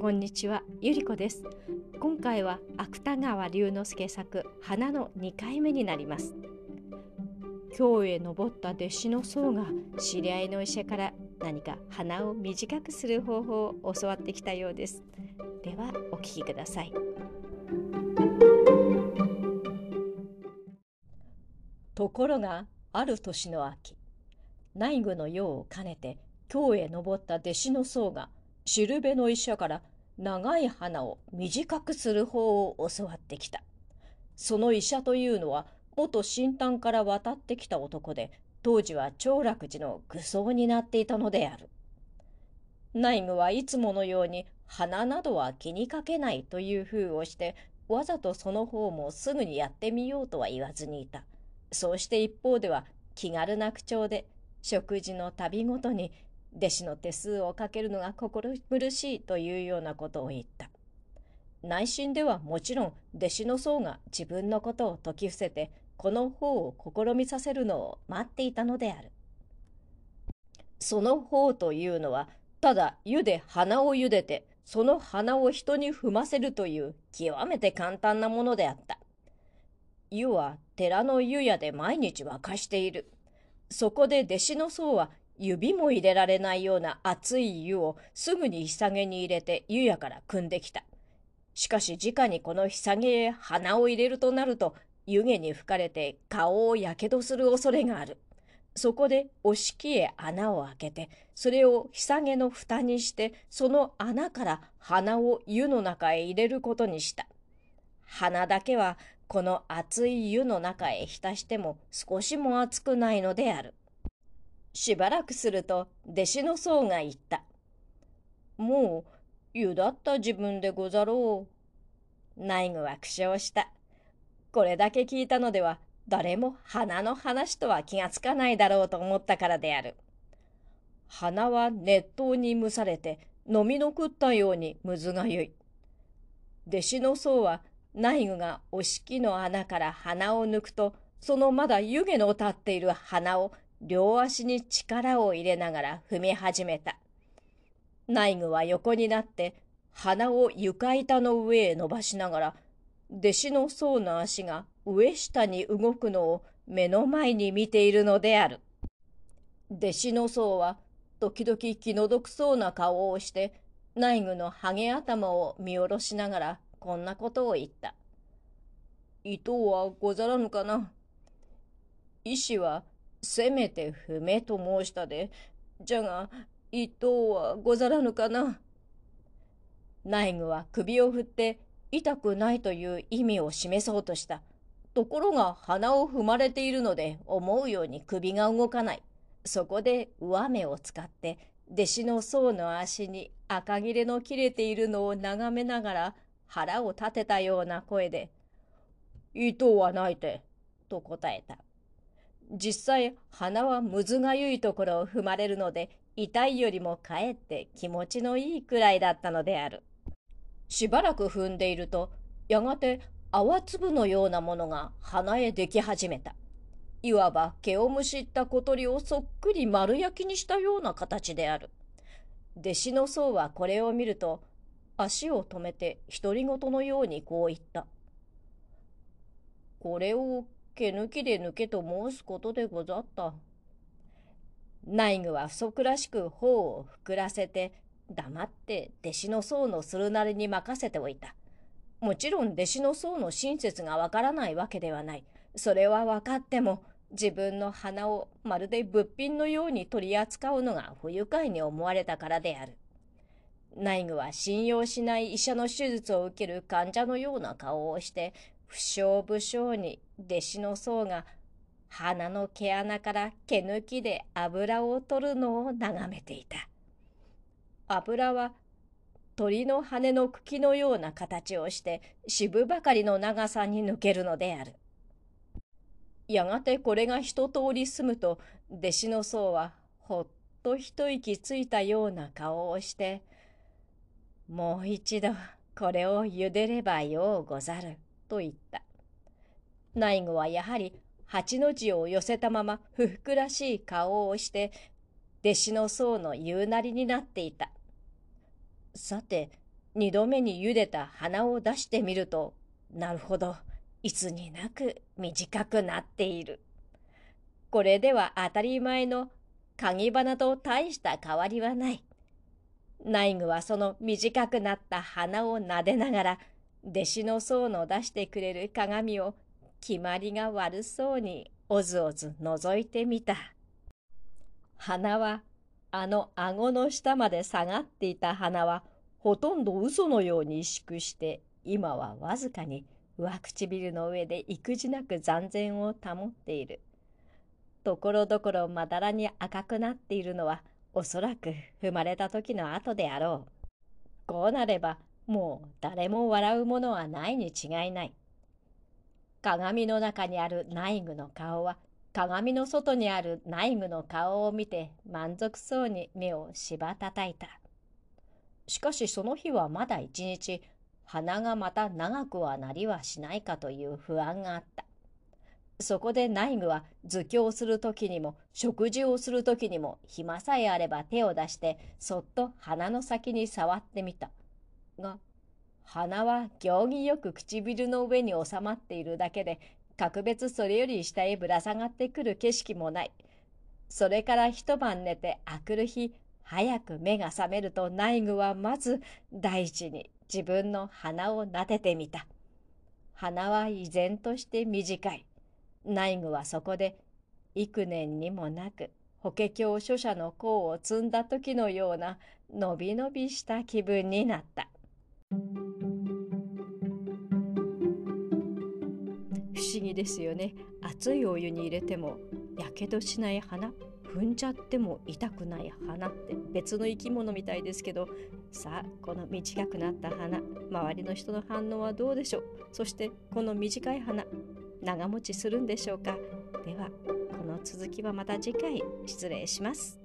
こんにちは、ゆりこです。今回は芥川龍之介作花の2回目になります。京へ登った弟子の僧が知り合いの医者から何か鼻を短くする方法を教わってきたようです。ではお聞きください。ところがある年の秋、内具の用を兼ねて京へ登った弟子の僧がしるべの医者から長い鼻を短くする方を教わってきた。その医者というのは元新丹から渡ってきた男で、当時は長楽寺の愚僧になっていたのである。内具はいつものように鼻などは気にかけないという風をして、わざとその方もすぐにやってみようとは言わずにいた。そうして一方では気軽な口調で食事の度ごとに弟子の手数をかけるのが心苦しいというようなことを言った。内心ではもちろん弟子の僧が自分のことを説き伏せてこの方を試みさせるのを待っていたのである。その方というのはただ湯で鼻を茹でてその鼻を人に踏ませるという極めて簡単なものであった。湯は寺の湯屋で毎日沸かしている。そこで弟子の僧は指も入れられないような熱い湯をすぐに日下げに入れて湯屋から汲んできた。しかし直にこの日下げへ鼻を入れるとなると湯気に吹かれて顔をやけどする恐れがある。そこでお敷へ穴を開けてそれを日下げの蓋にしてその穴から鼻を湯の中へ入れることにした。鼻だけはこの熱い湯の中へ浸しても少しも熱くないのである。しばらくすると弟子の僧が言った。もう湯だった自分でござろう。内具は苦笑した。これだけ聞いたのでは誰も花の話とは気がつかないだろうと思ったからである。花は熱湯に蒸されて飲み残ったようにむずがゆい。弟子の僧は内具がお敷の穴から鼻を抜くとそのまだ湯気の立っている鼻を両足に力を入れながら踏み始めた。内具は横になって鼻を床板の上へ伸ばしながら弟子の僧の足が上下に動くのを目の前に見ているのである。弟子の僧は時々気の毒そうな顔をして内具のハゲ頭を見下ろしながらこんなことを言った。糸はござらぬかな。医師はせめて踏めと申したで。じゃが、一等はござらぬかな。内具は首を振って痛くないという意味を示そうとした。ところが鼻を踏まれているので思うように首が動かない。そこで上目を使って弟子の僧の足に赤切れの切れているのを眺めながら腹を立てたような声で「糸はないて」と答えた。実際鼻はむずがゆいところを踏まれるので痛いよりもかえって気持ちのいいくらいだったのである。しばらく踏んでいるとやがて泡粒のようなものが鼻へでき始めた。いわば毛をむしった小鳥をそっくり丸焼きにしたような形である。弟子の僧はこれを見ると足を止めて独り言のようにこう言った。これを毛抜きで抜けと申すことでござった。内具は不足らしく頬を膨らせて黙って弟子の僧のするなりに任せておいた。もちろん弟子の僧の親切がわからないわけではない。それは分かっても自分の鼻をまるで物品のように取り扱うのが不愉快に思われたからである。内具は信用しない医者の手術を受ける患者のような顔をして不祥不祥に弟子の僧が鼻の毛穴から毛抜きで油を取るのを眺めていた。油は鳥の羽の茎のような形をして渋ばかりの長さに抜けるのである。やがてこれが一通り済むと弟子の僧はほっと一息ついたような顔をして「もう一度これを茹でればようござる」と言った。内後はやはり八の字を寄せたまま不服らしい顔をして、弟子の僧の言うなりになっていた。さて、二度目に茹でた鼻を出してみると、なるほど、いつになく短くなっている。これでは当たり前の鍵花と大した変わりはない。内具はその短くなった鼻を撫でながら、弟子の僧の出してくれる鏡を決まりが悪そうにおずおず覗いてみた。鼻は、あの顎の下まで下がっていた鼻は、ほとんど嘘のように萎縮して、今はわずかに上唇の上で育児なく残然を保っている。ところどころまだらに赤くなっているのは、おそらく生まれた時の後であろう。こうなれば、もう誰も笑うものはないに違いない。鏡の中にある内具の顔は、鏡の外にある内具の顔を見て満足そうに目をしばたたいた。しかしその日はまだ一日、鼻がまた長くはなりはしないかという不安があった。そこで内具は図教する時にも食事をする時にも暇さえあれば手を出してそっと鼻の先に触ってみた。が、鼻は行儀よく唇の上に収まっているだけで、格別それより下へぶら下がってくる景色もない。それから一晩寝てあくる日、早く目が覚めると内具はまず大地に自分の鼻を撫でてみた。鼻は依然として短い。内具はそこで幾年にもなく法華経書者の甲を積んだ時のようなのびのびした気分になった。不思議ですよね。熱いお湯に入れてもやけどしない花踏んじゃっても痛くない花って別の生き物みたいですけどさあこの短くなった花周りの人の反応はどうでしょう？そしてこの短い花長持ちするんでしょうか？ではこの続きはまた次回失礼します。